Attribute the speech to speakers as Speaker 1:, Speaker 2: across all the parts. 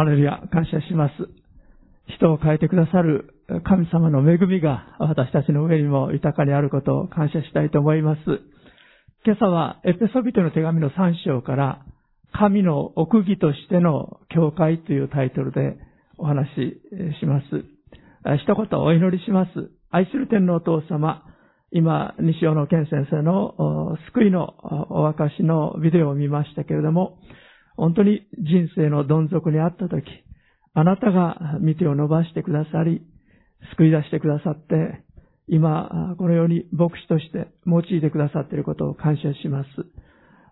Speaker 1: ハレルヤ、感謝します。人を変えてくださる神様の恵みが私たちの上にも豊かにあることを感謝したいと思います。今朝はエペソビトの手紙の3章から神の奥義としての教会というタイトルでお話しします。一言お祈りします。愛する天皇お父様、今、西尾の健先生の救いのお証のビデオを見ましたけれども、本当に人生のどん底にあったとき、あなたが見てを伸ばしてくださり、救い出してくださって、今、このように牧師として用いてくださっていることを感謝します。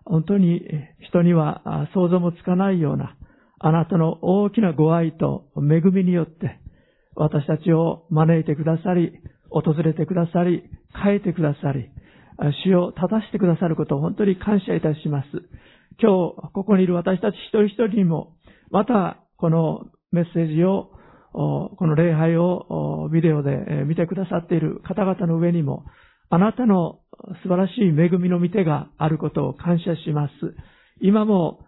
Speaker 1: 本当に人には想像もつかないような、あなたの大きなご愛と恵みによって、私たちを招いてくださり、訪れてくださり、変えてくださり、主を正してくださることを本当に感謝いたします。今日、ここにいる私たち一人一人にも、また、このメッセージを、この礼拝をビデオで見てくださっている方々の上にも、あなたの素晴らしい恵みの御手があることを感謝します。今も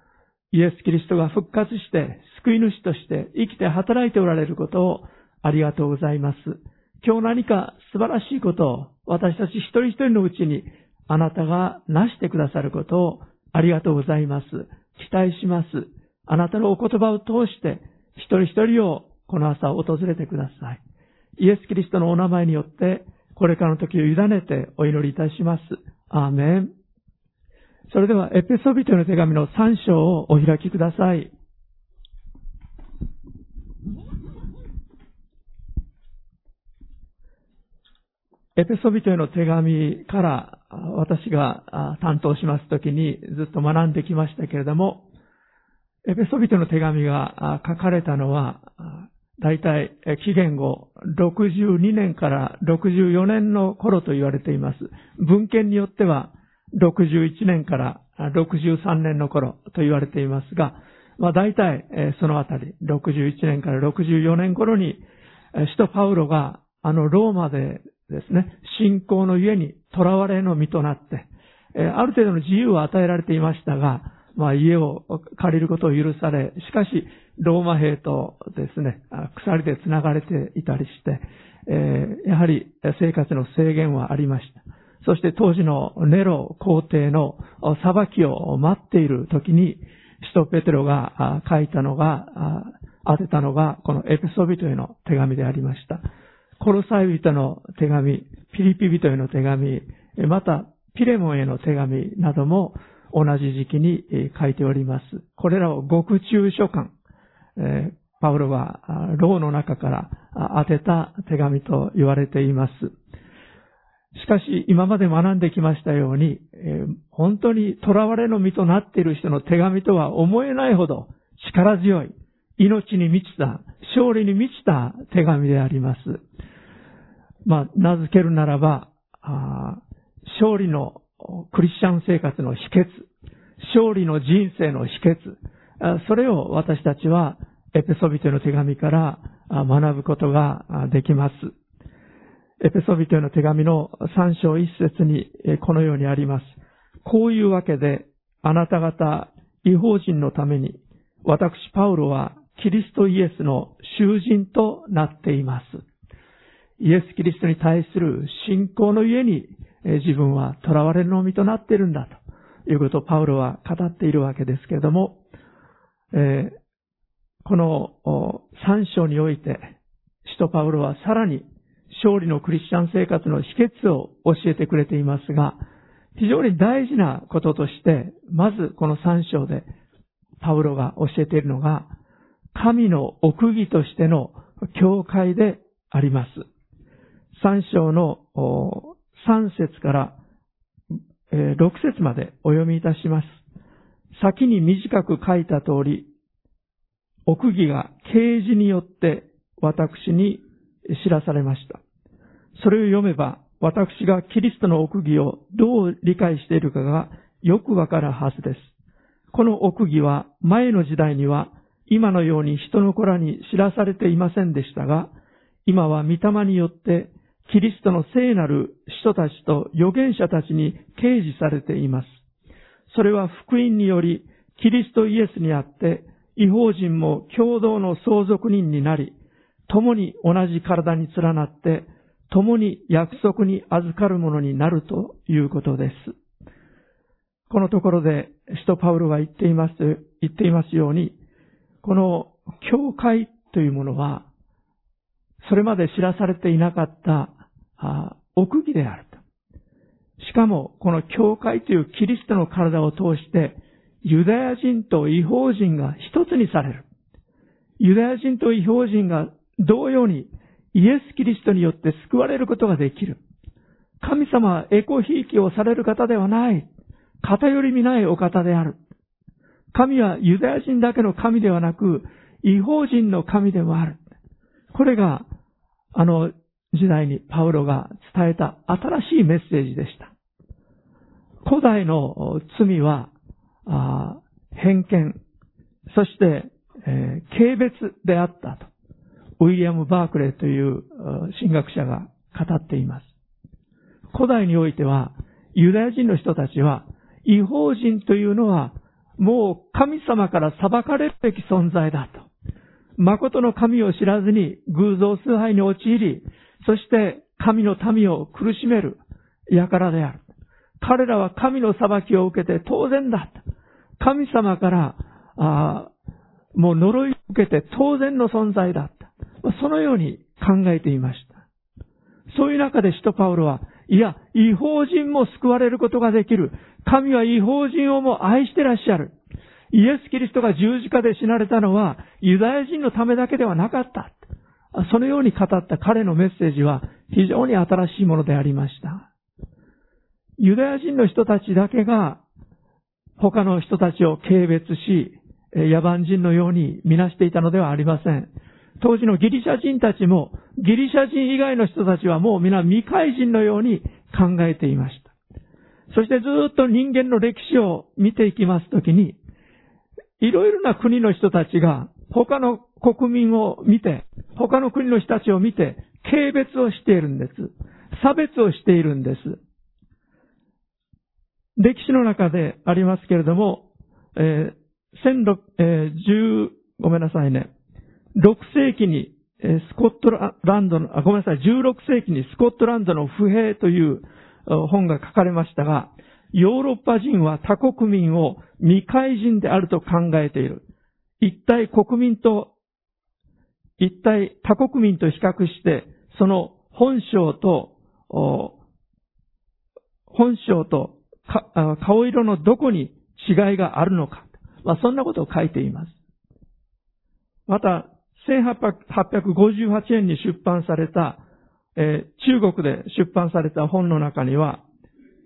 Speaker 1: イエス・キリストが復活して救い主として生きて働いておられることをありがとうございます。今日何か素晴らしいことを私たち一人一人のうちにあなたがなしてくださることをありがとうございます。期待します。あなたのお言葉を通して一人一人をこの朝訪れてください。イエス・キリストのお名前によってこれからの時を委ねてお祈りいたします。アーメン。それではエペソビトの手紙の3章をお開きください。エペソビトへの手紙から私が担当しますときにずっと学んできましたけれども、エペソビトの手紙が書かれたのは、大体紀元後62年から64年の頃と言われています。文献によっては61年から63年の頃と言われていますが、まあ大体そのあたり、61年から64年頃に、使徒パウロがあのローマでですね、信仰の家に囚われの身となって、えある程度の自由は与えられていましたが、まあ家を借りることを許され、しかし、ローマ兵とですね、鎖で繋がれていたりして、え、やはり生活の制限はありました。そして当時のネロ皇帝の裁きを待っている時に、使徒ペテロが書いたのが、当てたのが、このエペソビトへの手紙でありました。コロサイ人の手紙、ピリピ人への手紙、またピレモンへの手紙なども同じ時期に書いております。これらを獄中書簡、パウロは牢の中から当てた手紙と言われています。しかし、今まで学んできましたように、本当に囚われの身となっている人の手紙とは思えないほど力強い、命に満ちた、勝利に満ちた手紙であります。まあ、名付けるならば、勝利のクリスチャン生活の秘訣、勝利の人生の秘訣、それを私たちはエペソビトの手紙から学ぶことができます。エペソビトの手紙の3章1節にこのようにあります。こういうわけで、あなた方、違法人のために、私パウロはキリストイエスの囚人となっています。イエス・キリストに対する信仰の家に自分は囚われるのみとなっているんだということをパウロは語っているわけですけれども、え、この3章において、使徒パウロはさらに勝利のクリスチャン生活の秘訣を教えてくれていますが、非常に大事なこととして、まずこの3章でパウロが教えているのが、神の奥義としての教会であります。3章の3節から6節までお読みいたします。先に短く書いた通り、奥義が啓示によって私に知らされました。それを読めば、私がキリストの奥義をどう理解しているかがよくわかるはずです。この奥義は前の時代には今のように人の子らに知らされていませんでしたが、今は御霊によってキリストの聖なる人たちと預言者たちに掲示されています。それは福音により、キリストイエスにあって、違法人も共同の相続人になり、共に同じ体に連なって、共に約束に預かるものになるということです。このところで、使徒パウロは言っています、言っていますように、この教会というものは、それまで知らされていなかったあ奥義であると。しかも、この教会というキリストの体を通して、ユダヤ人と違法人が一つにされる。ユダヤ人と違法人が同様にイエス・キリストによって救われることができる。神様はエコひいきをされる方ではない。偏り見ないお方である。神はユダヤ人だけの神ではなく、違法人の神でもある。これが、あの時代にパウロが伝えた新しいメッセージでした。古代の罪は、偏見、そして、えー、軽蔑であったと。ウィリアム・バークレーという神学者が語っています。古代においては、ユダヤ人の人たちは、違法人というのは、もう神様から裁かれるべき存在だと。誠の神を知らずに偶像崇拝に陥り、そして神の民を苦しめる輩である。彼らは神の裁きを受けて当然だ。神様から、あもう呪いを受けて当然の存在だった。そのように考えていました。そういう中で使徒パウロは、いや、違法人も救われることができる。神は違法人をも愛してらっしゃる。イエス・キリストが十字架で死なれたのは、ユダヤ人のためだけではなかった。そのように語った彼のメッセージは非常に新しいものでありました。ユダヤ人の人たちだけが他の人たちを軽蔑し、野蛮人のようにみなしていたのではありません。当時のギリシャ人たちも、ギリシャ人以外の人たちはもう皆未開人のように考えていました。そしてずっと人間の歴史を見ていきますときに、いろいろな国の人たちが他の国民を見て、他の国の人たちを見て、軽蔑をしているんです。差別をしているんです。歴史の中でありますけれども、えー、16、えー、10、ごめんなさいね。6世紀に、えスコットランドの、あ、ごめんなさい、16世紀にスコットランドの不平という本が書かれましたが、ヨーロッパ人は他国民を未開人であると考えている。一体国民と、一体他国民と比較して、その本性と、本性と顔色のどこに違いがあるのか。まあ、そんなことを書いています。また、1858年に出版された、えー、中国で出版された本の中には、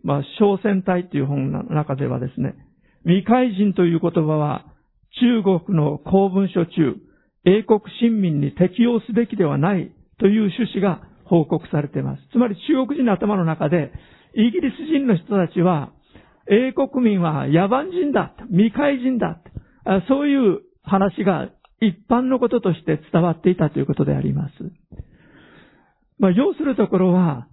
Speaker 1: まあ、小戦隊という本の中ではですね、未開人という言葉は中国の公文書中、英国新民に適用すべきではないという趣旨が報告されています。つまり中国人の頭の中で、イギリス人の人たちは、英国民は野蛮人だ、未開人だ、そういう話が一般のこととして伝わっていたということであります。まあ、要するところは、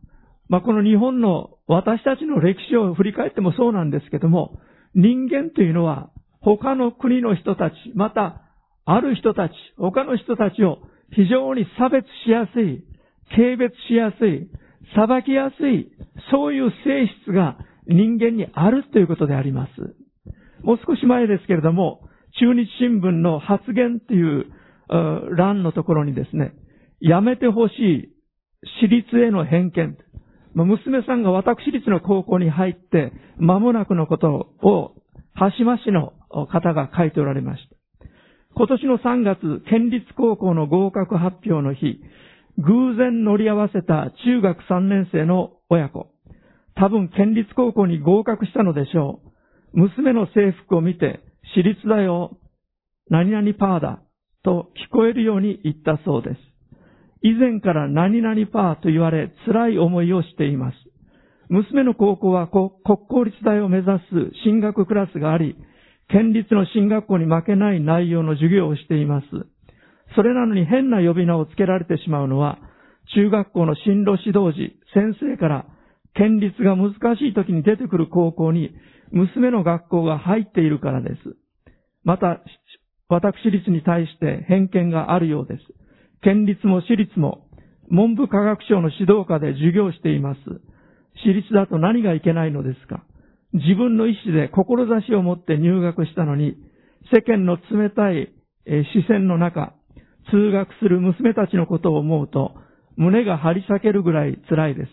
Speaker 1: まあ、この日本の私たちの歴史を振り返ってもそうなんですけども、人間というのは他の国の人たち、またある人たち、他の人たちを非常に差別しやすい、軽蔑しやすい、裁きやすい、そういう性質が人間にあるということであります。もう少し前ですけれども、中日新聞の発言っていう欄のところにですね、やめてほしい私立への偏見。娘さんが私立の高校に入って間もなくのことを橋間市の方が書いておられました。今年の3月、県立高校の合格発表の日、偶然乗り合わせた中学3年生の親子。多分県立高校に合格したのでしょう。娘の制服を見て、私立だよ、何々パーだ、と聞こえるように言ったそうです。以前から何々パーと言われ、辛い思いをしています。娘の高校は国公立大を目指す進学クラスがあり、県立の進学校に負けない内容の授業をしています。それなのに変な呼び名をつけられてしまうのは、中学校の進路指導時、先生から県立が難しい時に出てくる高校に娘の学校が入っているからです。また、私立に対して偏見があるようです。県立も私立も文部科学省の指導下で授業しています。私立だと何がいけないのですか自分の意思で志を持って入学したのに、世間の冷たい視線の中、通学する娘たちのことを思うと、胸が張り裂けるぐらい辛いです。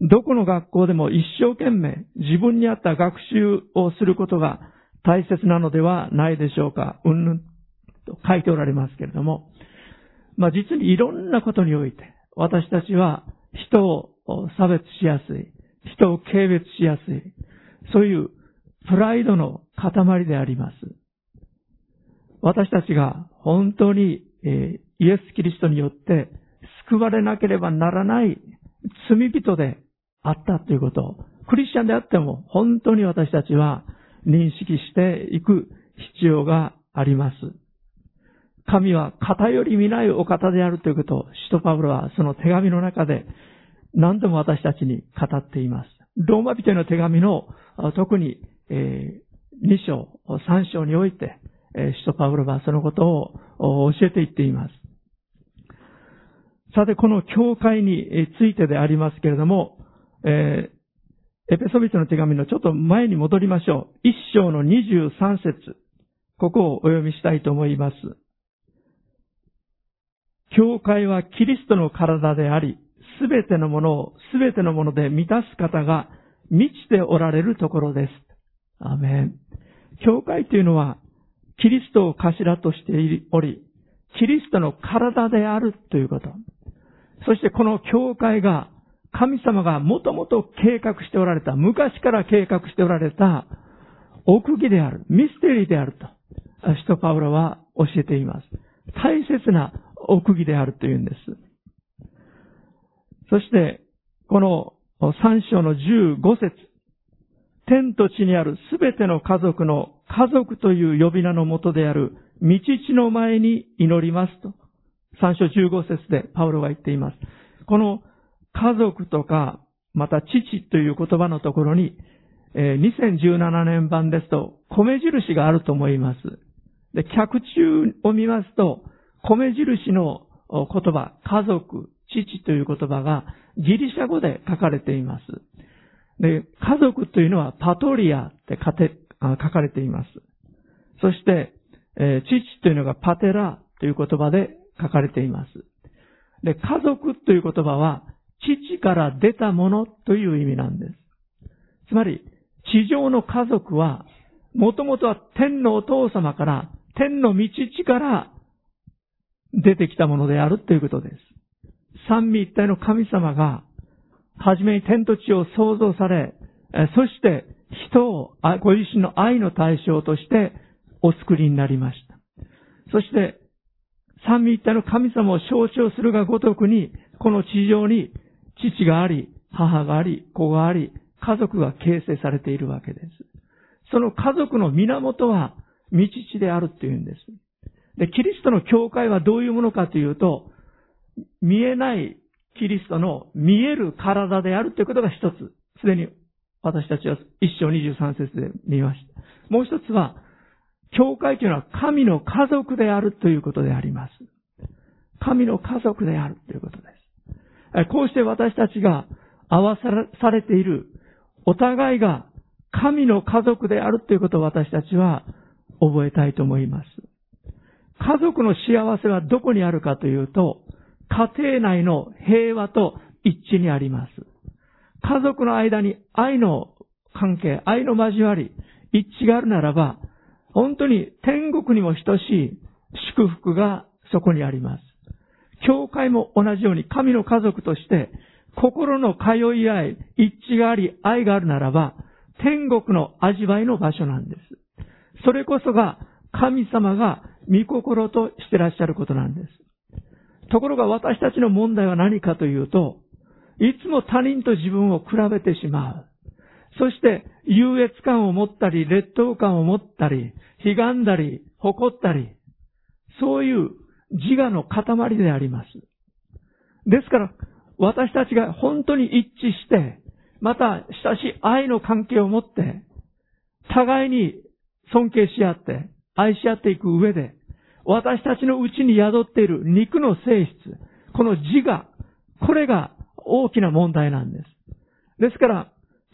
Speaker 1: どこの学校でも一生懸命自分に合った学習をすることが大切なのではないでしょうか。うんぬんと書いておられますけれども、まあ実にいろんなことにおいて、私たちは人を差別しやすい、人を軽蔑しやすい、そういうプライドの塊であります。私たちが本当に、え、イエス・キリストによって救われなければならない罪人であったということを、クリスチャンであっても本当に私たちは認識していく必要があります。神は偏り見ないお方であるということを、使徒パウロはその手紙の中で何度も私たちに語っています。ローマ人への手紙の特に、え、2章、3章において、えー、使徒パウロはそのことを教えていっています。さて、この教会についてでありますけれども、え、エペソビトの手紙のちょっと前に戻りましょう。1章の23節ここをお読みしたいと思います。教会はキリストの体であり、すべてのものをすべてのもので満たす方が満ちておられるところです。アメン。教会というのは、キリストを頭としており、キリストの体であるということ。そしてこの教会が、神様がもともと計画しておられた、昔から計画しておられた、奥義である、ミステリーであると、使徒パウロは教えています。大切な奥義であるというんです。そして、この三章の15節天と地にあるすべての家族の家族という呼び名のもとである道地の前に祈りますと、三章15節でパウロが言っています。この家族とか、また父という言葉のところに、2017年版ですと、米印があると思います。で、客中を見ますと、米印の言葉、家族、父という言葉がギリシャ語で書かれています。で、家族というのはパトリアって書かれています。そして、えー、父というのがパテラという言葉で書かれています。で、家族という言葉は父から出たものという意味なんです。つまり、地上の家族は、もともとは天のお父様から、天の道地から出てきたものであるということです。三位一体の神様が、はじめに天と地を創造され、そして人をご自身の愛の対象としてお作りになりました。そして、三位一体の神様を象徴するがごとくに、この地上に父があり、母があり、子があり、家族が形成されているわけです。その家族の源は、道地であるというんです。で、キリストの教会はどういうものかというと、見えないキリストの見える体であるということが一つ、すでに私たちは一章二十三節で見ました。もう一つは、教会というのは神の家族であるということであります。神の家族であるということです。こうして私たちが合わされているお互いが神の家族であるということを私たちは覚えたいと思います。家族の幸せはどこにあるかというと、家庭内の平和と一致にあります。家族の間に愛の関係、愛の交わり、一致があるならば、本当に天国にも等しい祝福がそこにあります。教会も同じように神の家族として心の通い合い、一致があり、愛があるならば、天国の味わいの場所なんです。それこそが神様が御心としてらっしゃることなんです。ところが私たちの問題は何かというと、いつも他人と自分を比べてしまう。そして、優越感を持ったり、劣等感を持ったり、悲願だり、誇ったり、そういう自我の塊であります。ですから、私たちが本当に一致して、また親しい愛の関係を持って、互いに尊敬し合って、愛し合っていく上で、私たちのうちに宿っている肉の性質、この自我、これが大きな問題なんです。ですから、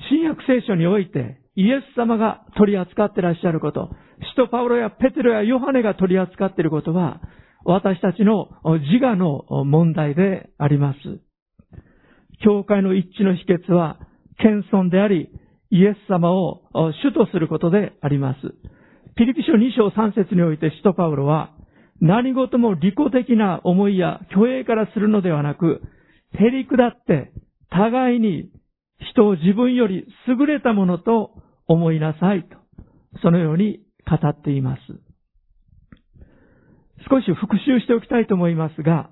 Speaker 1: 新約聖書において、イエス様が取り扱ってらっしゃること、使徒パウロやペテロやヨハネが取り扱っていることは、私たちの自我の問題であります。教会の一致の秘訣は、謙遜であり、イエス様を主とすることであります。ピリピ書2章3節において使徒パウロは、何事も利己的な思いや虚栄からするのではなく、照り下って互いに人を自分より優れたものと思いなさいと、そのように語っています。少し復習しておきたいと思いますが、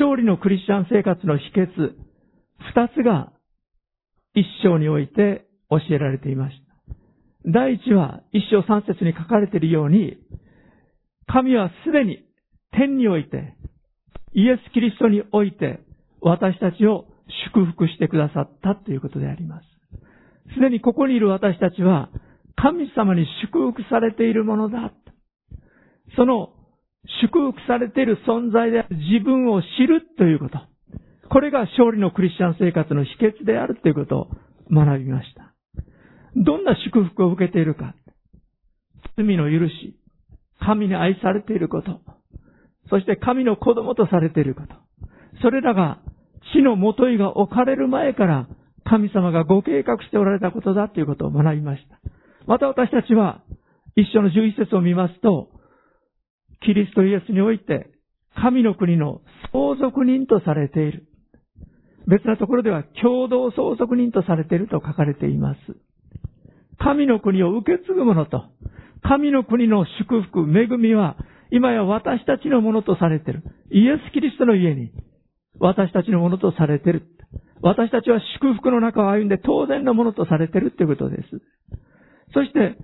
Speaker 1: 勝利のクリスチャン生活の秘訣、二つが一章において教えられていました。第一は一章三節に書かれているように、神はすでに天において、イエス・キリストにおいて、私たちを祝福してくださったということであります。すでにここにいる私たちは、神様に祝福されているものだ。その祝福されている存在で自分を知るということ。これが勝利のクリスチャン生活の秘訣であるということを学びました。どんな祝福を受けているか。罪の許し、神に愛されていること、そして神の子供とされていること。それらが死のもといが置かれる前から神様がご計画しておられたことだということを学びました。また私たちは一緒の11節を見ますと、キリストイエスにおいて神の国の相続人とされている。別なところでは共同相続人とされていると書かれています。神の国を受け継ぐものと、神の国の祝福、恵みは、今や私たちのものとされている。イエス・キリストの家に、私たちのものとされている。私たちは祝福の中を歩んで当然のものとされているということです。そして、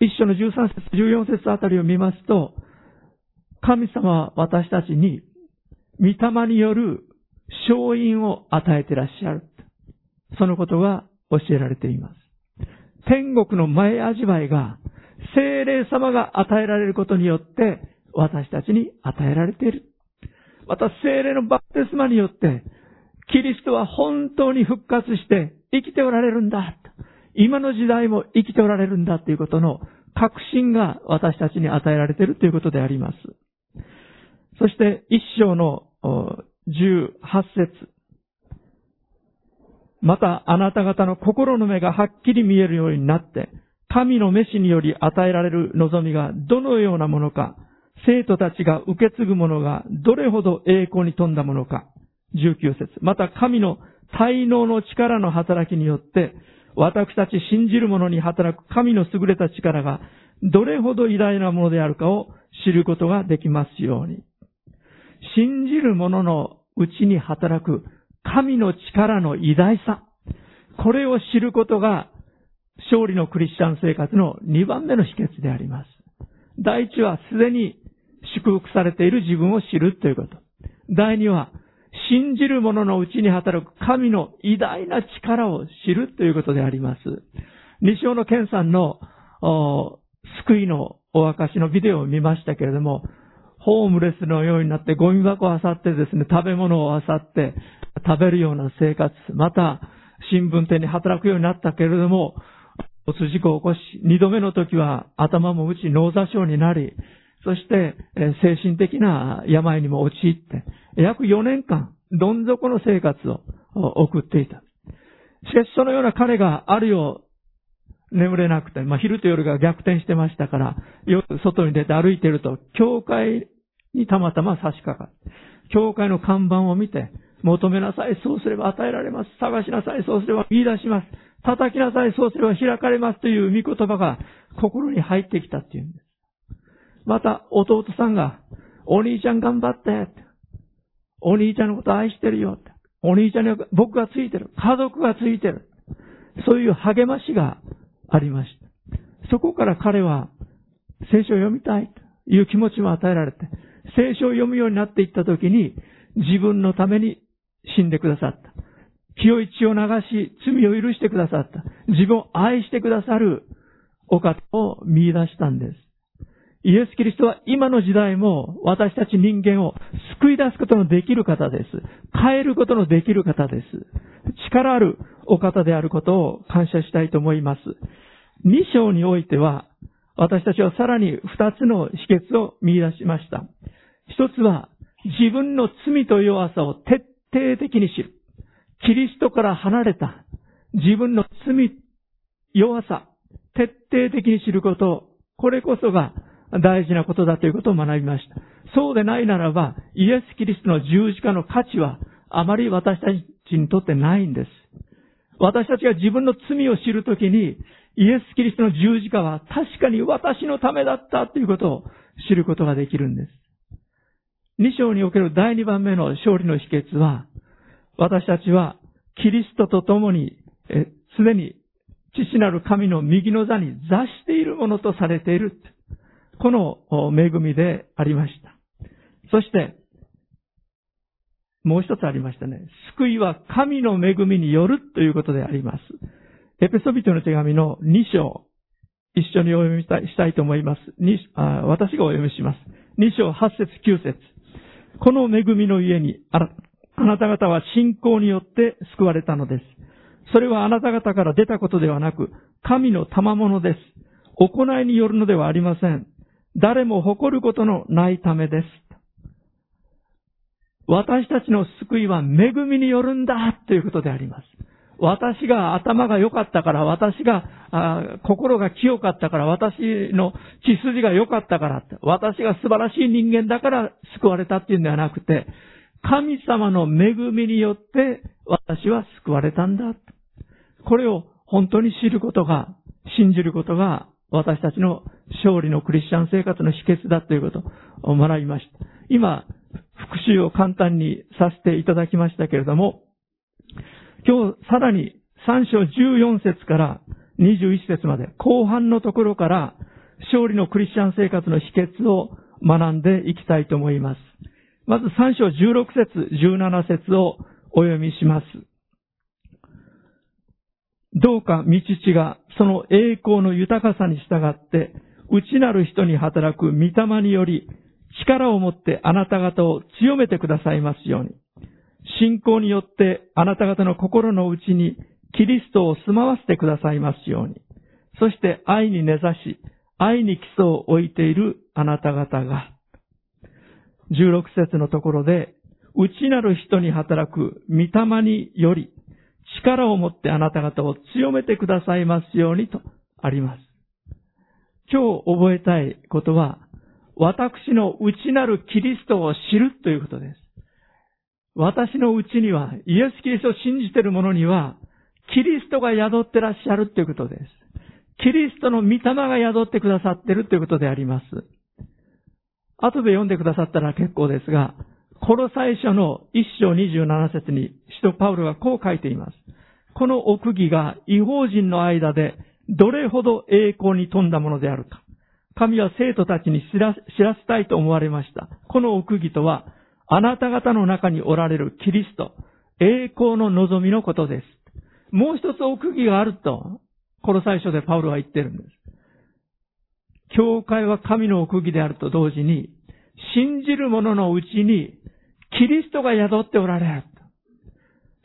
Speaker 1: 一緒の13節、14節あたりを見ますと、神様は私たちに、御霊による勝因を与えていらっしゃる。そのことが教えられています。天国の前味わいが、精霊様が与えられることによって、私たちに与えられている。また精霊のバプテスマによって、キリストは本当に復活して生きておられるんだ。今の時代も生きておられるんだということの確信が私たちに与えられているということであります。そして一章の18節またあなた方の心の目がはっきり見えるようになって、神の召しにより与えられる望みがどのようなものか、生徒たちが受け継ぐものがどれほど栄光に富んだものか、19節また神の滞納の力の働きによって、私たち信じる者に働く神の優れた力がどれほど偉大なものであるかを知ることができますように。信じる者のうちに働く神の力の偉大さ。これを知ることが勝利のクリスチャン生活の2番目の秘訣であります。第一はすでに祝福されている自分を知るということ。第二は信じる者のうちに働く神の偉大な力を知るということであります。西尾の健さんの救いのお証のビデオを見ましたけれども、ホームレスのようになってゴミ箱を漁ってですね、食べ物を漁って食べるような生活、また新聞店に働くようになったけれども、交通事故を起こし、二度目の時は頭も打ち脳挫傷になり、そして、精神的な病にも陥って、約4年間、どん底の生活を送っていた。しかしそのような彼があるよう眠れなくて、まあ昼と夜が逆転してましたから、夜外に出て歩いてると、教会にたまたま差し掛かる。教会の看板を見て、求めなさい、そうすれば与えられます。探しなさい、そうすれば言い出します。叩きなさい、そうすれば開かれますという御言葉が心に入ってきたっていうんです。また、弟さんが、お兄ちゃん頑張って、お兄ちゃんのこと愛してるよ。お兄ちゃんに僕がついてる。家族がついてる。そういう励ましがありました。そこから彼は聖書を読みたいという気持ちも与えられて、聖書を読むようになっていったときに、自分のために死んでくださった。清い血を流し、罪を許してくださった。自分を愛してくださるお方を見出したんです。イエス・キリストは今の時代も私たち人間を救い出すことのできる方です。変えることのできる方です。力あるお方であることを感謝したいと思います。2章においては、私たちはさらに2つの秘訣を見出しました。一つは、自分の罪と弱さを徹徹底的に知る。キリストから離れた自分の罪、弱さ、徹底的に知ること、これこそが大事なことだということを学びました。そうでないならば、イエス・キリストの十字架の価値はあまり私たちにとってないんです。私たちが自分の罪を知るときに、イエス・キリストの十字架は確かに私のためだったということを知ることができるんです。二章における第二番目の勝利の秘訣は、私たちはキリストと共に、すでに父なる神の右の座に座しているものとされている。この恵みでありました。そして、もう一つありましたね。救いは神の恵みによるということであります。エペソビトの手紙の2章、一緒にお読みしたいと思います。私がお読みします。2章8節9節この恵みの家にあなた方は信仰によって救われたのです。それはあなた方から出たことではなく、神の賜物です。行いによるのではありません。誰も誇ることのないためです。私たちの救いは恵みによるんだということであります。私が頭が良かったから、私が心が清かったから、私の血筋が良かったから、私が素晴らしい人間だから救われたっていうんではなくて、神様の恵みによって私は救われたんだ。これを本当に知ることが、信じることが私たちの勝利のクリスチャン生活の秘訣だということを学びました。今、復習を簡単にさせていただきましたけれども、今日さらに3章14節から21節まで後半のところから勝利のクリスチャン生活の秘訣を学んでいきたいと思います。まず3章16節17節をお読みします。どうか道父がその栄光の豊かさに従って内なる人に働く御霊により力を持ってあなた方を強めてくださいますように。信仰によってあなた方の心の内にキリストを住まわせてくださいますように。そして愛に根ざし、愛に基礎を置いているあなた方が、16節のところで、内なる人に働く御霊により、力を持ってあなた方を強めてくださいますようにとあります。今日覚えたいことは、私の内なるキリストを知るということです。私のうちには、イエス・キリストを信じている者には、キリストが宿ってらっしゃるということです。キリストの御霊が宿ってくださっているということであります。後で読んでくださったら結構ですが、この最初の一章27節に、使徒パウロがこう書いています。この奥義が違法人の間でどれほど栄光に富んだものであるか。神は生徒たちに知らせたいと思われました。この奥義とは、あなた方の中におられるキリスト、栄光の望みのことです。もう一つ奥義があると、この最初でパウロは言ってるんです。教会は神の奥義であると同時に、信じる者のうちにキリストが宿っておられる。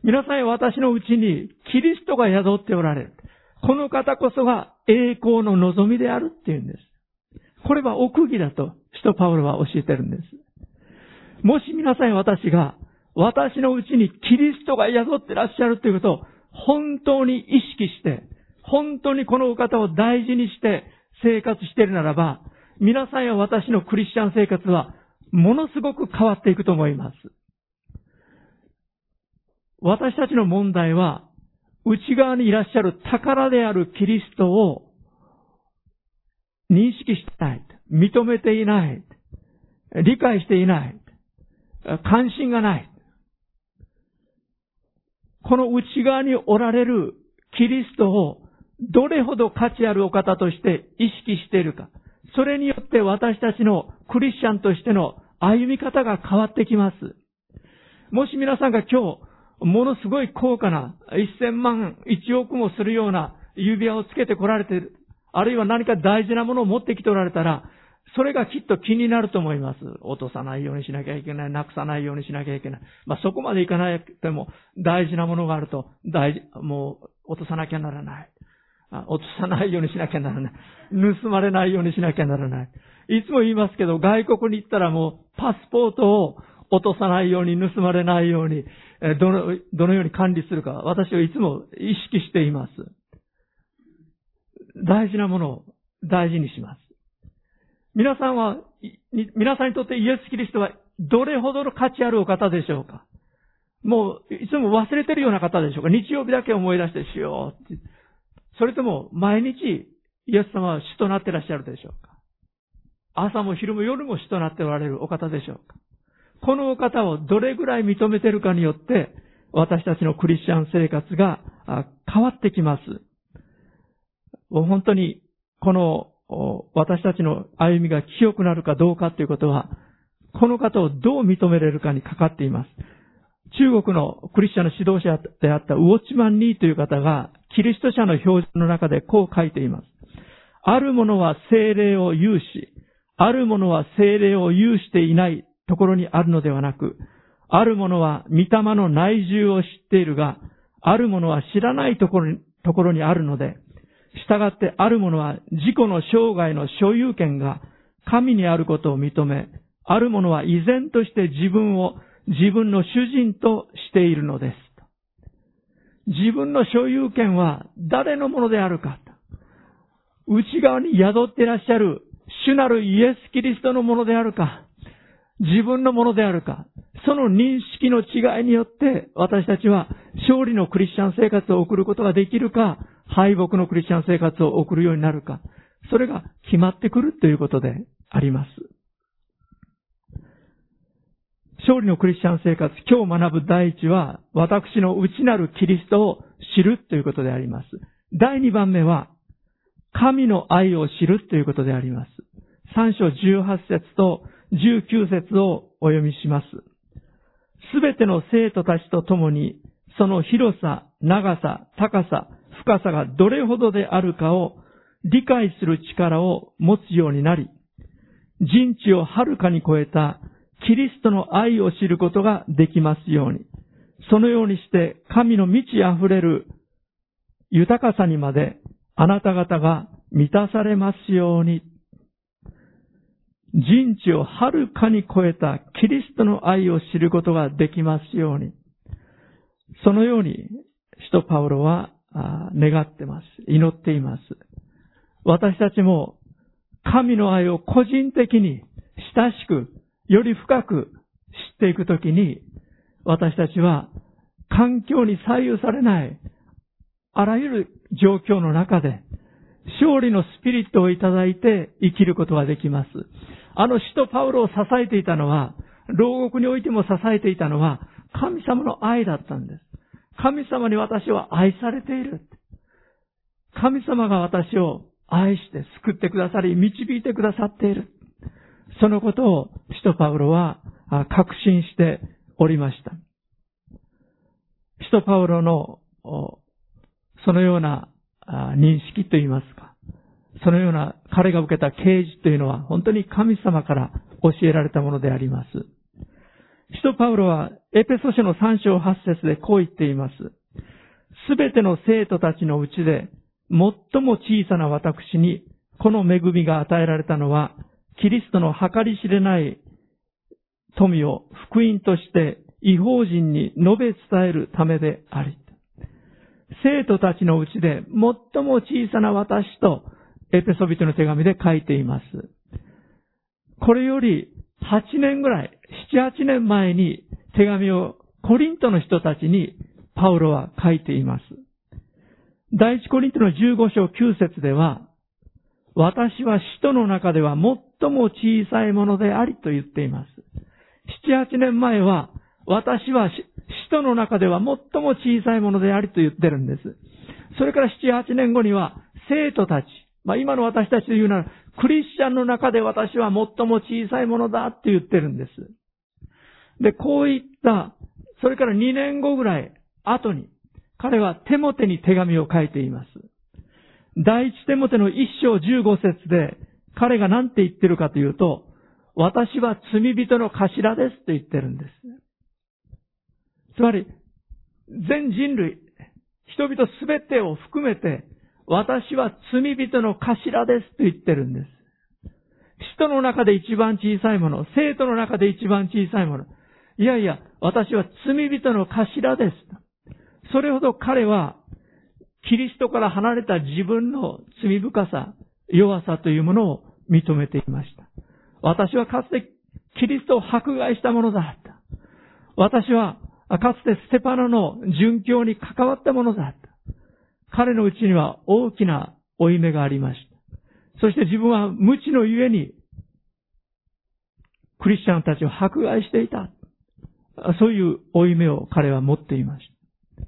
Speaker 1: 皆さん私のうちにキリストが宿っておられる。この方こそが栄光の望みであるっていうんです。これは奥義だと、使徒パウロは教えてるんです。もし皆さん私が、私のうちにキリストが宿ってらっしゃるということを本当に意識して、本当にこのお方を大事にして生活しているならば、皆さんや私のクリスチャン生活はものすごく変わっていくと思います。私たちの問題は、内側にいらっしゃる宝であるキリストを認識したい。認めていない。理解していない。関心がない。この内側におられるキリストをどれほど価値あるお方として意識しているか。それによって私たちのクリスチャンとしての歩み方が変わってきます。もし皆さんが今日、ものすごい高価な1000万、1億もするような指輪をつけてこられている。あるいは何か大事なものを持ってきておられたら、それがきっと気になると思います。落とさないようにしなきゃいけない。なくさないようにしなきゃいけない。まあ、そこまでいかなくても大事なものがあると、大事、もう落とさなきゃならない。落とさないようにしなきゃならない。盗まれないようにしなきゃならない。いつも言いますけど、外国に行ったらもうパスポートを落とさないように、盗まれないように、どの、どのように管理するか、私はいつも意識しています。大事なものを大事にします。皆さんは、皆さんにとってイエス・キリストはどれほどの価値あるお方でしょうか？もう、いつも忘れてるような方でしょうか？日曜日だけ思い出してしよう。それとも、毎日、イエス様は主となってらっしゃるでしょうか？朝も昼も夜も主となっておられるお方でしょうか？このお方をどれぐらい認めてるかによって、私たちのクリスチャン生活が変わってきます。本当に、この私たちの歩みが清くなるかどうかということは、この方をどう認めれるかにかかっています。中国のクリスチャンの指導者であったウォッチマン・リーという方が、キリスト者の表示の中でこう書いています。ある者は精霊を有し、ある者は精霊を有していないところにあるのではなく、ある者は御霊の内住を知っているが、ある者は知らないところにあるので、従ってある者は自己の生涯の所有権が神にあることを認め、ある者は依然として自分を自分の主人としているのです。自分の所有権は誰のものであるか。内側に宿っていらっしゃる主なるイエス・キリストのものであるか。自分のものであるか。その認識の違いによって私たちは勝利のクリスチャン生活を送ることができるか、敗北のクリスチャン生活を送るようになるか。それが決まってくるということであります。勝利のクリスチャン生活、今日学ぶ第一は、私の内なるキリストを知るということであります。第二番目は、神の愛を知るということであります。三章十八節と19節をお読みします。すべての生徒たちと共に、その広さ、長さ、高さ、深さがどれほどであるかを理解する力を持つようになり、人知をはるかに超えたキリストの愛を知ることができますように、そのようにして神の満ち溢れる豊かさにまであなた方が満たされますように人知をはるかに超えたキリストの愛を知ることができますように。そのように、使徒パウロは願ってます。祈っています。私たちも神の愛を個人的に親しく、より深く知っていくときに、私たちは環境に左右されない、あらゆる状況の中で、勝利のスピリットをいただいて生きることができます。あの使徒パウロを支えていたのは、牢獄においても支えていたのは、神様の愛だったんです。神様に私は愛されている。神様が私を愛して救ってくださり、導いてくださっている。そのことを使徒パウロは確信しておりました。使徒パウロのそのような認識といいますか、そのような彼が受けた啓示というのは本当に神様から教えられたものであります。使徒パウロはエペソ書の3章8節でこう言っています。すべての生徒たちのうちで最も小さな私にこの恵みが与えられたのはキリストの計り知れない富を福音として違法人に述べ伝えるためであり、生徒たちのうちで最も小さな私とエペソビトの手紙で書いています。これより8年ぐらい、7、8年前に手紙をコリントの人たちにパウロは書いています。第一コリントの15章9節では、私は使徒の中では最も小さいものでありと言っています。7、8年前は、私は使徒の中では最も小さいものでありと言ってるんです。それから7、8年後には、生徒たち、まあ今の私たちで言うなら、クリスチャンの中で私は最も小さいものだって言ってるんです。で、こういった、それから2年後ぐらい後に、彼はテモテに手紙を書いています。第一テモテの1章15節で、彼が何て言ってるかというと、私は罪人の頭ですと言ってるんです。つまり、全人類、人々すべてを含めて、私は罪人の頭ですと言ってるんです。人の中で一番小さいもの、生徒の中で一番小さいもの。いやいや、私は罪人の頭です。それほど彼は、キリストから離れた自分の罪深さ、弱さというものを認めていました。私はかつてキリストを迫害したものだった。私はかつてステパノの殉教に関わったものだった。彼のうちには大きな負い目がありました。そして自分は無知のゆえにクリスチャンたちを迫害していた。そういう負い目を彼は持っていました。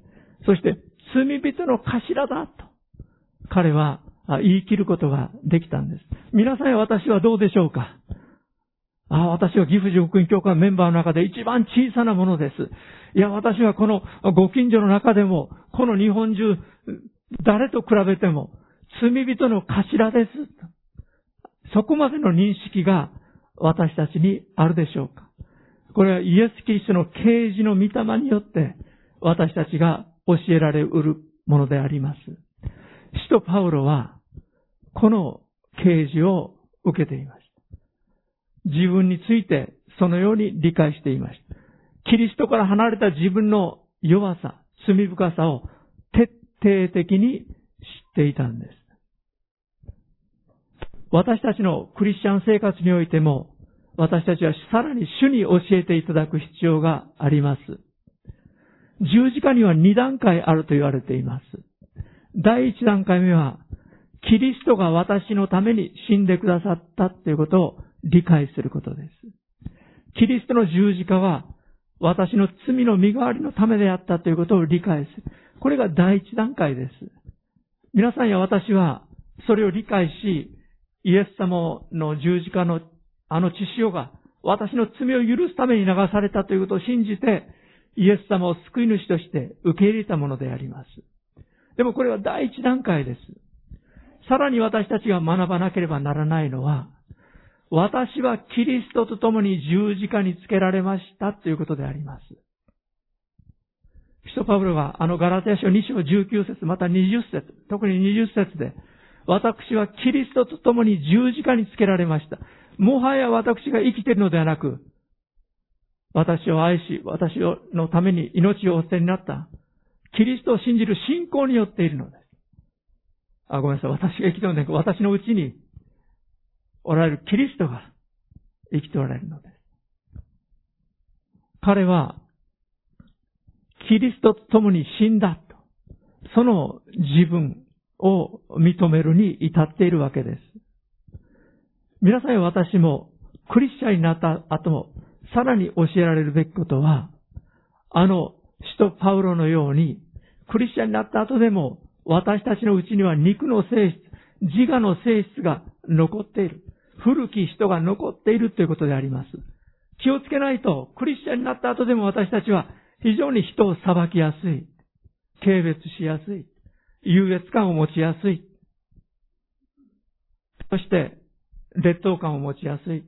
Speaker 1: そして罪人の頭だと彼は言い切ることができたんです。皆さんや私はどうでしょうか？ああ、私は岐阜福音教会メンバーの中で一番小さなものです。いや、私はこのご近所の中でも、この日本中、誰と比べても、罪人の頭です。そこまでの認識が私たちにあるでしょうかこれはイエス・キリストの啓示の御霊によって私たちが教えられうるものであります。使徒パウロはこの啓示を受けていました。自分についてそのように理解していました。キリストから離れた自分の弱さ、罪深さを徹底的に知っていたんです。私たちのクリスチャン生活においても、私たちはさらに主に教えていただく必要があります。十字架には二段階あると言われています。第一段階目は、キリストが私のために死んでくださったということを理解することです。キリストの十字架は私の罪の身代わりのためであったということを理解する。これが第一段階です。皆さんや私はそれを理解し、イエス様の十字架のあの血潮が私の罪を許すために流されたということを信じて、イエス様を救い主として受け入れたものであります。でもこれは第一段階です。さらに私たちが学ばなければならないのは、私はキリストと共に十字架につけられましたということであります。使徒パウロはあのガラテヤ書2章19節また20節特に20節で私はキリストと共に十字架につけられました。もはや私が生きているのではなく、私を愛し、私のために命をお捨てになった、キリストを信じる信仰によっているのです。あ、ごめんなさい。私が生きてるのではなく、私のうちにおられるキリストが生きておられるのです。彼は、キリストと共に死んだと。その自分を認めるに至っているわけです。皆さんや私もクリスチャンになった後もさらに教えられるべきことは、あの使徒パウロのようにクリスチャンになった後でも私たちのうちには肉の性質、自我の性質が残っている。古き人が残っているということであります。気をつけないと、クリスチャンになった後でも私たちは非常に人を裁きやすい。軽蔑しやすい。優越感を持ちやすい。そして、劣等感を持ちやすい。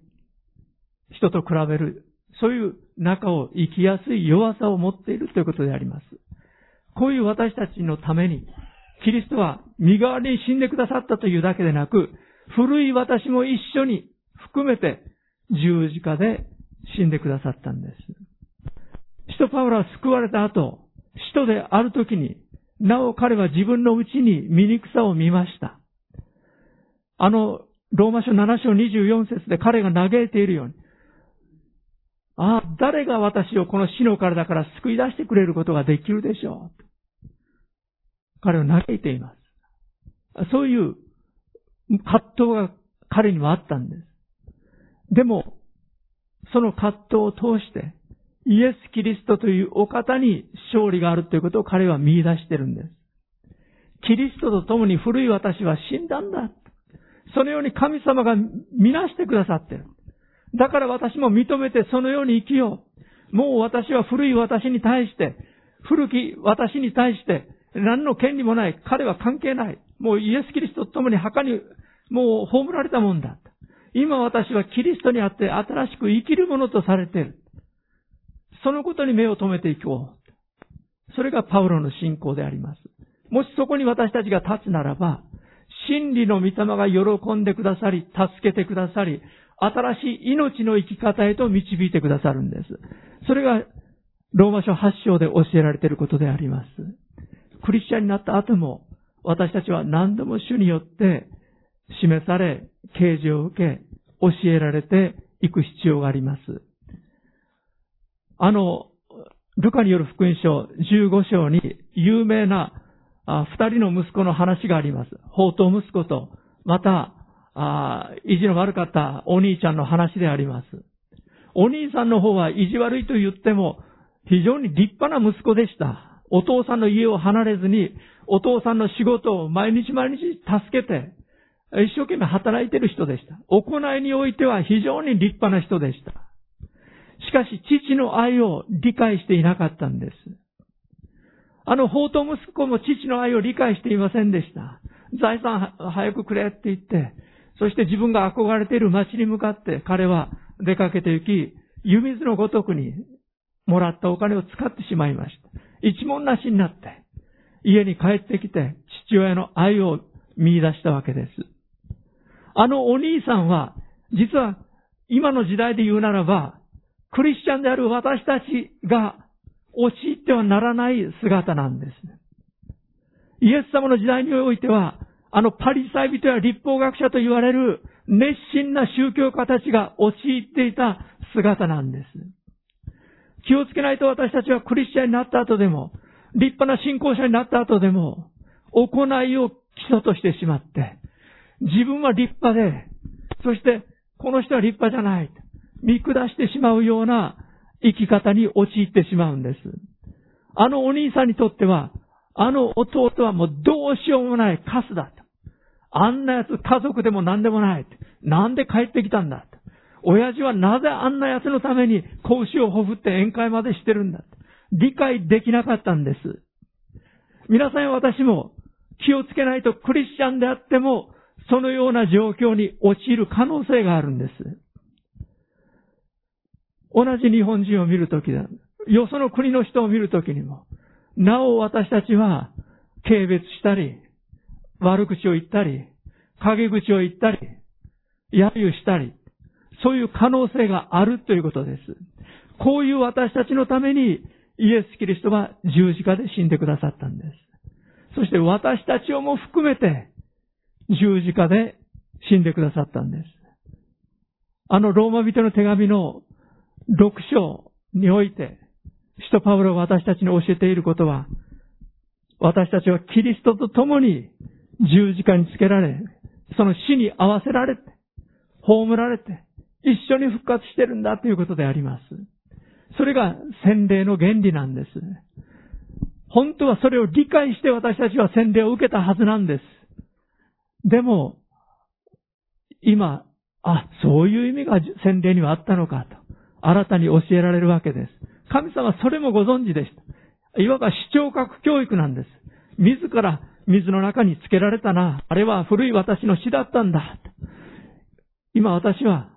Speaker 1: 人と比べる。そういう中を生きやすい弱さを持っているということであります。こういう私たちのために、キリストは身代わりに死んでくださったというだけでなく、古い私も一緒に含めて十字架で死んでくださったんです。使徒パウロは救われた後、使徒である時に、なお彼は自分のうちに醜さを見ました。あの、ローマ書7章24節で彼が嘆いているように、ああ、誰が私をこの死の体から救い出してくれることができるでしょう。彼は嘆いています。そういう葛藤が彼にはあったんです。でも、その葛藤を通して、イエス・キリストというお方に勝利があるということを彼は見出してるんです。キリストと共に古い私は死んだんだ。そのように神様が見なしてくださってる。だから私も認めてそのように生きよう。もう私は古い私に対して、古き私に対して何の権利もない。彼は関係ない。もうイエス・キリストと共に墓にもう葬られたもんだ。今私はキリストにあって新しく生きるものとされている。そのことに目を留めていこう。それがパウロの信仰であります。もしそこに私たちが立つならば、真理の御霊が喜んでくださり、助けてくださり、新しい命の生き方へと導いてくださるんです。それが、ローマ書8章で教えられていることであります。クリスチャンになった後も、私たちは何度も主によって示され、啓示を受け、教えられていく必要があります。あの、ルカによる福音書15章に有名な二人の息子の話があります。宝刀息子と、また、あ意地の悪かったお兄ちゃんの話であります。お兄さんの方は意地悪いと言っても、非常に立派な息子でした。お父さんの家を離れずに、お父さんの仕事を毎日毎日助けて、一生懸命働いている人でした。行いにおいては非常に立派な人でした。しかし、父の愛を理解していなかったんです。あの宝刀息子も父の愛を理解していませんでした。財産早くくれって言って、そして自分が憧れている町に向かって彼は出かけて行き、湯水のごとくにもらったお金を使ってしまいました。一文なしになって、家に帰ってきて父親の愛を見出したわけです。あのお兄さんは、実は今の時代で言うならば、クリスチャンである私たちが陥ってはならない姿なんです。イエス様の時代においては、あのパリサイ人や立法学者と言われる熱心な宗教家たちが陥っていた姿なんです。気をつけないと私たちはクリスチャンになった後でも、立派な信仰者になった後でも、行いを基礎としてしまって、自分は立派で、そしてこの人は立派じゃない、見下してしまうような生き方に陥ってしまうんです。あのお兄さんにとっては、あの弟はもうどうしようもないカスだと。あんな奴家族でも何でもない。なんで帰ってきたんだ。親父はなぜあんな奴のために格子をほふって宴会までしてるんだ。理解できなかったんです。皆さん私も気をつけないとクリスチャンであってもそのような状況に陥る可能性があるんです。同じ日本人を見るときだ。よその国の人を見るときにも、なお私たちは軽蔑したり、悪口を言ったり、陰口を言ったり、揶揄したり、そういう可能性があるということです。こういう私たちのためにイエス・キリストは十字架で死んでくださったんです。そして私たちをも含めて十字架で死んでくださったんです。あのローマ人の手紙の6章において、使徒パウロが私たちに教えていることは、私たちはキリストと共に十字架につけられ、その死に合わせられて、葬られて、一緒に復活してるんだということであります。それが洗礼の原理なんです。本当はそれを理解して私たちは洗礼を受けたはずなんです。でも、今、あ、そういう意味が洗礼にはあったのかと。新たに教えられるわけです。神様それもご存知でした。いわば視聴覚教育なんです。自ら水の中につけられたな。あれは古い私の死だったんだ。今私は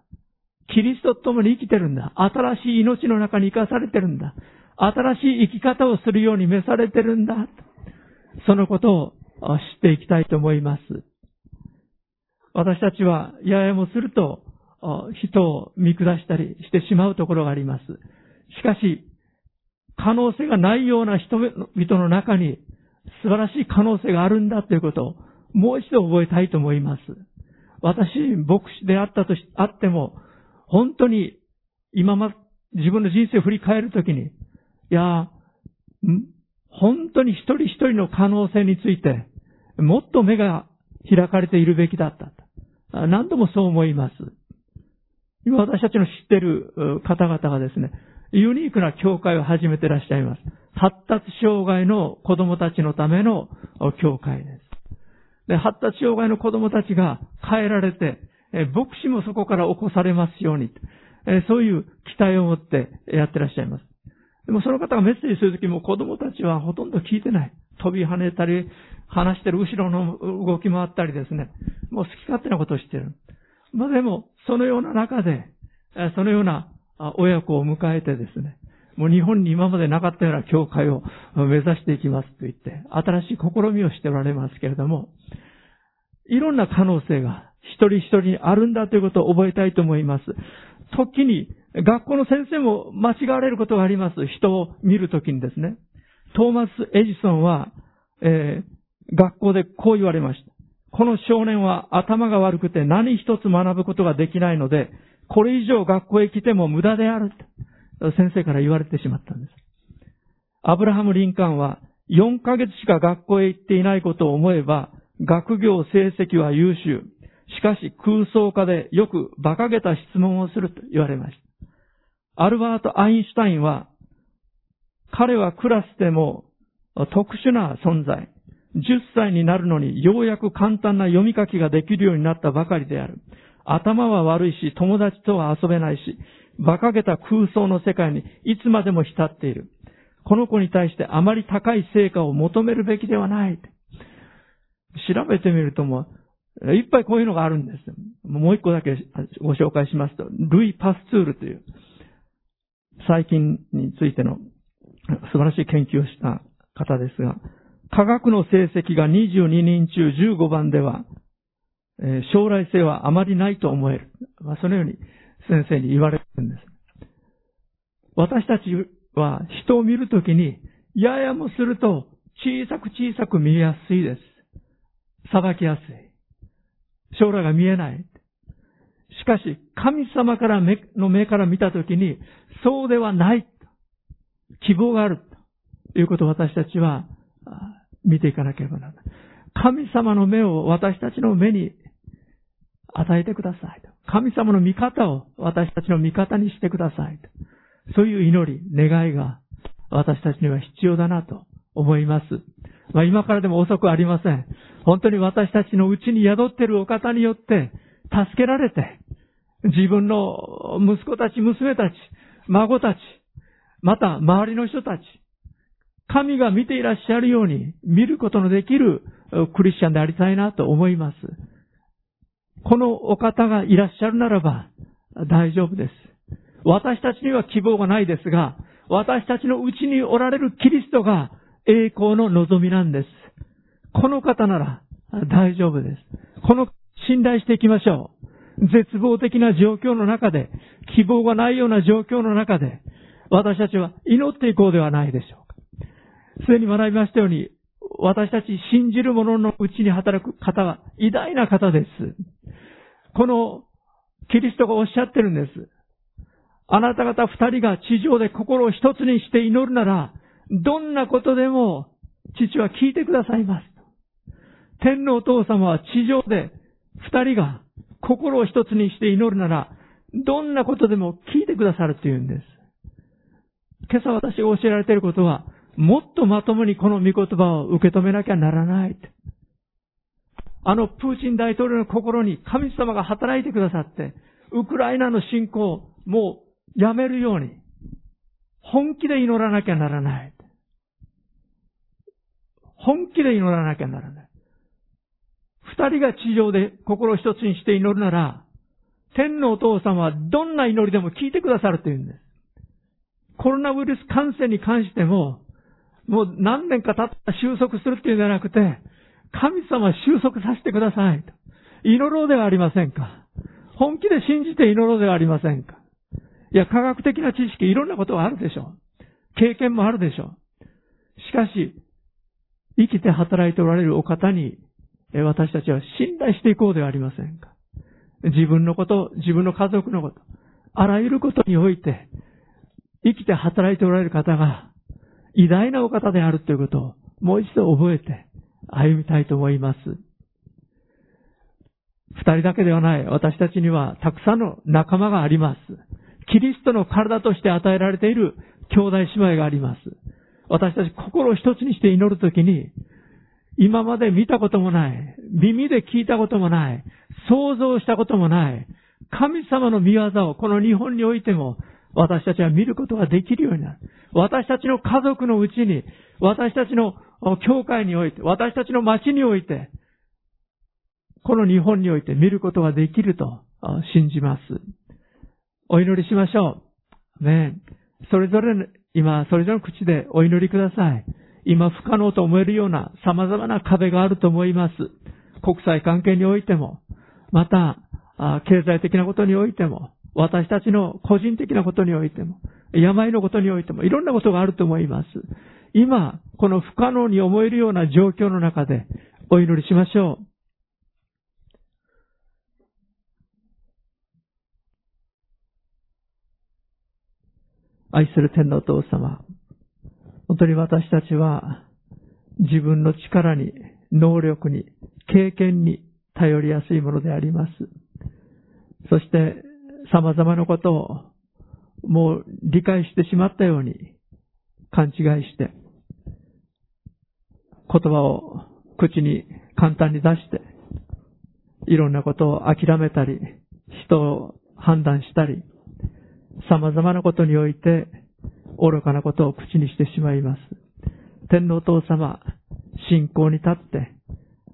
Speaker 1: キリストと共に生きてるんだ。新しい命の中に生かされてるんだ。新しい生き方をするように召されてるんだ。そのことを知っていきたいと思います。私たちは、ややもすると、人を見下したりしてしまうところがあります。しかし、可能性がないような人々の中に素晴らしい可能性があるんだということをもう一度覚えたいと思います。私、牧師であったとし、あっても、本当に今ま、自分の人生を振り返るときに、いや、本当に一人一人の可能性について、もっと目が開かれているべきだった。何度もそう思います。今私たちの知ってる方々がですね、ユニークな教会を始めてらっしゃいます。発達障害の子供たちのための教会です。で発達障害の子供たちが変えられて、牧師もそこから起こされますように、そういう期待を持ってやってらっしゃいます。でもその方がメッセージするときも子供たちはほとんど聞いてない。飛び跳ねたり、話してる後ろの動き回ったりですね。もう好き勝手なことをしてる。まあでも、そのような中で、そのような親子を迎えてですね、もう日本に今までなかったような教会を目指していきますと言って、新しい試みをしておられますけれども、いろんな可能性が一人一人にあるんだということを覚えたいと思います。時に、学校の先生も間違われることがあります。人を見るときにですね。トーマス・エジソンは、えー、学校でこう言われました。この少年は頭が悪くて何一つ学ぶことができないので、これ以上学校へ来ても無駄である。先生から言われてしまったんです。アブラハム・リンカンは4ヶ月しか学校へ行っていないことを思えば、学業成績は優秀。しかし空想家でよく馬鹿げた質問をすると言われました。アルバート・アインシュタインは、彼はクラスでも特殊な存在。10歳になるのにようやく簡単な読み書きができるようになったばかりである。頭は悪いし、友達とは遊べないし、馬鹿げた空想の世界にいつまでも浸っている。この子に対してあまり高い成果を求めるべきではない。調べてみるとも、いっぱいこういうのがあるんです。もう一個だけご紹介しますと、ルイ・パスツールという、最近についての素晴らしい研究をした方ですが、科学の成績が22人中15番では、将来性はあまりないと思える。まあ、そのように先生に言われてるんです。私たちは人を見るときに、ややもすると小さく小さく見えやすいです。裁きやすい。将来が見えない。しかし、神様から目の目から見たときに、そうではない。希望がある。ということを私たちは見ていかなければならない。神様の目を私たちの目に与えてください。神様の見方を私たちの味方にしてください。そういう祈り、願いが私たちには必要だなと思います。まあ、今からでも遅くありません。本当に私たちのうちに宿っているお方によって助けられて、自分の息子たち、娘たち、孫たち、また周りの人たち、神が見ていらっしゃるように見ることのできるクリスチャンでありたいなと思います。このお方がいらっしゃるならば大丈夫です。私たちには希望がないですが、私たちのうちにおられるキリストが栄光の望みなんです。この方なら大丈夫です。この信頼していきましょう。絶望的な状況の中で、希望がないような状況の中で、私たちは祈っていこうではないでしょうか。すでに学びましたように、私たち信じる者のうちに働く方は偉大な方です。このキリストがおっしゃってるんです。あなた方二人が地上で心を一つにして祈るなら、どんなことでも父は聞いてくださいます。天皇お父様は地上で二人が心を一つにして祈るなら、どんなことでも聞いてくださるというんです。今朝私が教えられていることは、もっとまともにこの御言葉を受け止めなきゃならない。あのプーチン大統領の心に神様が働いてくださって、ウクライナの侵攻をもうやめるように、本気で祈らなきゃならない。本気で祈らなきゃならない。二人が地上で心一つにして祈るなら、天のお父様はどんな祈りでも聞いてくださるというんです。コロナウイルス感染に関しても、もう何年か経ったら収束するっていうんじゃなくて、神様収束させてくださいと。祈ろうではありませんか。本気で信じて祈ろうではありませんか。いや、科学的な知識、いろんなことがあるでしょう。経験もあるでしょう。しかし、生きて働いておられるお方に、私たちは信頼していこうではありませんか。自分のこと、自分の家族のこと、あらゆることにおいて、生きて働いておられる方が、偉大なお方であるということを、もう一度覚えて、歩みたいと思います。二人だけではない。私たちにはたくさんの仲間があります。キリストの体として与えられている兄弟姉妹があります。私たち心を一つにして祈るときに、今まで見たこともない、耳で聞いたこともない、想像したこともない、神様の見業をこの日本においても私たちは見ることができるようになる。私たちの家族のうちに、私たちの教会において、私たちの町において、この日本において見ることができると信じます。お祈りしましょう。ねそれぞれ、今、それぞれの口でお祈りください。今不可能と思えるような様々な壁があると思います。国際関係においても、また、経済的なことにおいても、私たちの個人的なことにおいても、病のことにおいても、いろんなことがあると思います。今、この不可能に思えるような状況の中でお祈りしましょう。愛する天皇父様、本当に私たちは自分の力に、能力に、経験に頼りやすいものであります。そして様々なことをもう理解してしまったように勘違いして、言葉を口に簡単に出して、いろんなことを諦めたり、人を判断したり、様々なことにおいて愚かなことを口にしてしまいます。天皇父様、信仰に立って、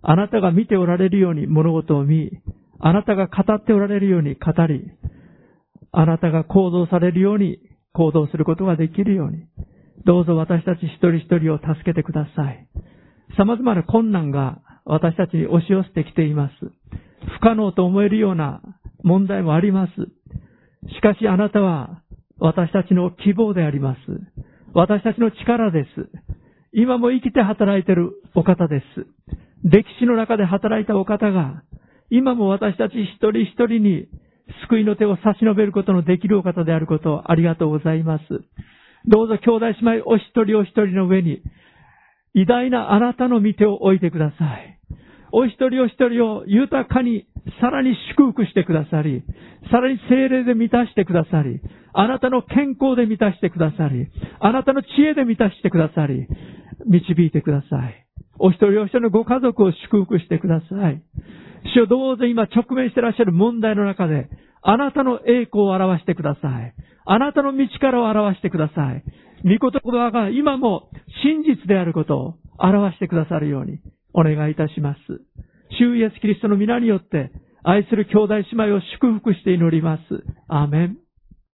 Speaker 1: あなたが見ておられるように物事を見、あなたが語っておられるように語り、あなたが行動されるように行動することができるように、どうぞ私たち一人一人を助けてください。様々な困難が私たちに押し寄せてきています。不可能と思えるような問題もあります。しかしあなたは私たちの希望であります。私たちの力です。今も生きて働いているお方です。歴史の中で働いたお方が、今も私たち一人一人に救いの手を差し伸べることのできるお方であることをありがとうございます。どうぞ兄弟姉妹お一人お一人の上に、偉大なあなたの御手を置いてください。お一人お一人を豊かに、さらに祝福してくださり、さらに精霊で満たしてくださり、あなたの健康で満たしてくださり、あなたの知恵で満たしてくださり、導いてください。お一人お一人のご家族を祝福してください。主をどうぞ今直面してらっしゃる問題の中で、あなたの栄光を表してください。あなたの道からを表してください。御言葉が今も真実であることを表してくださるようにお願いいたします。主イエスキリストの皆によって愛する兄弟姉妹を祝福して祈ります。アーメン。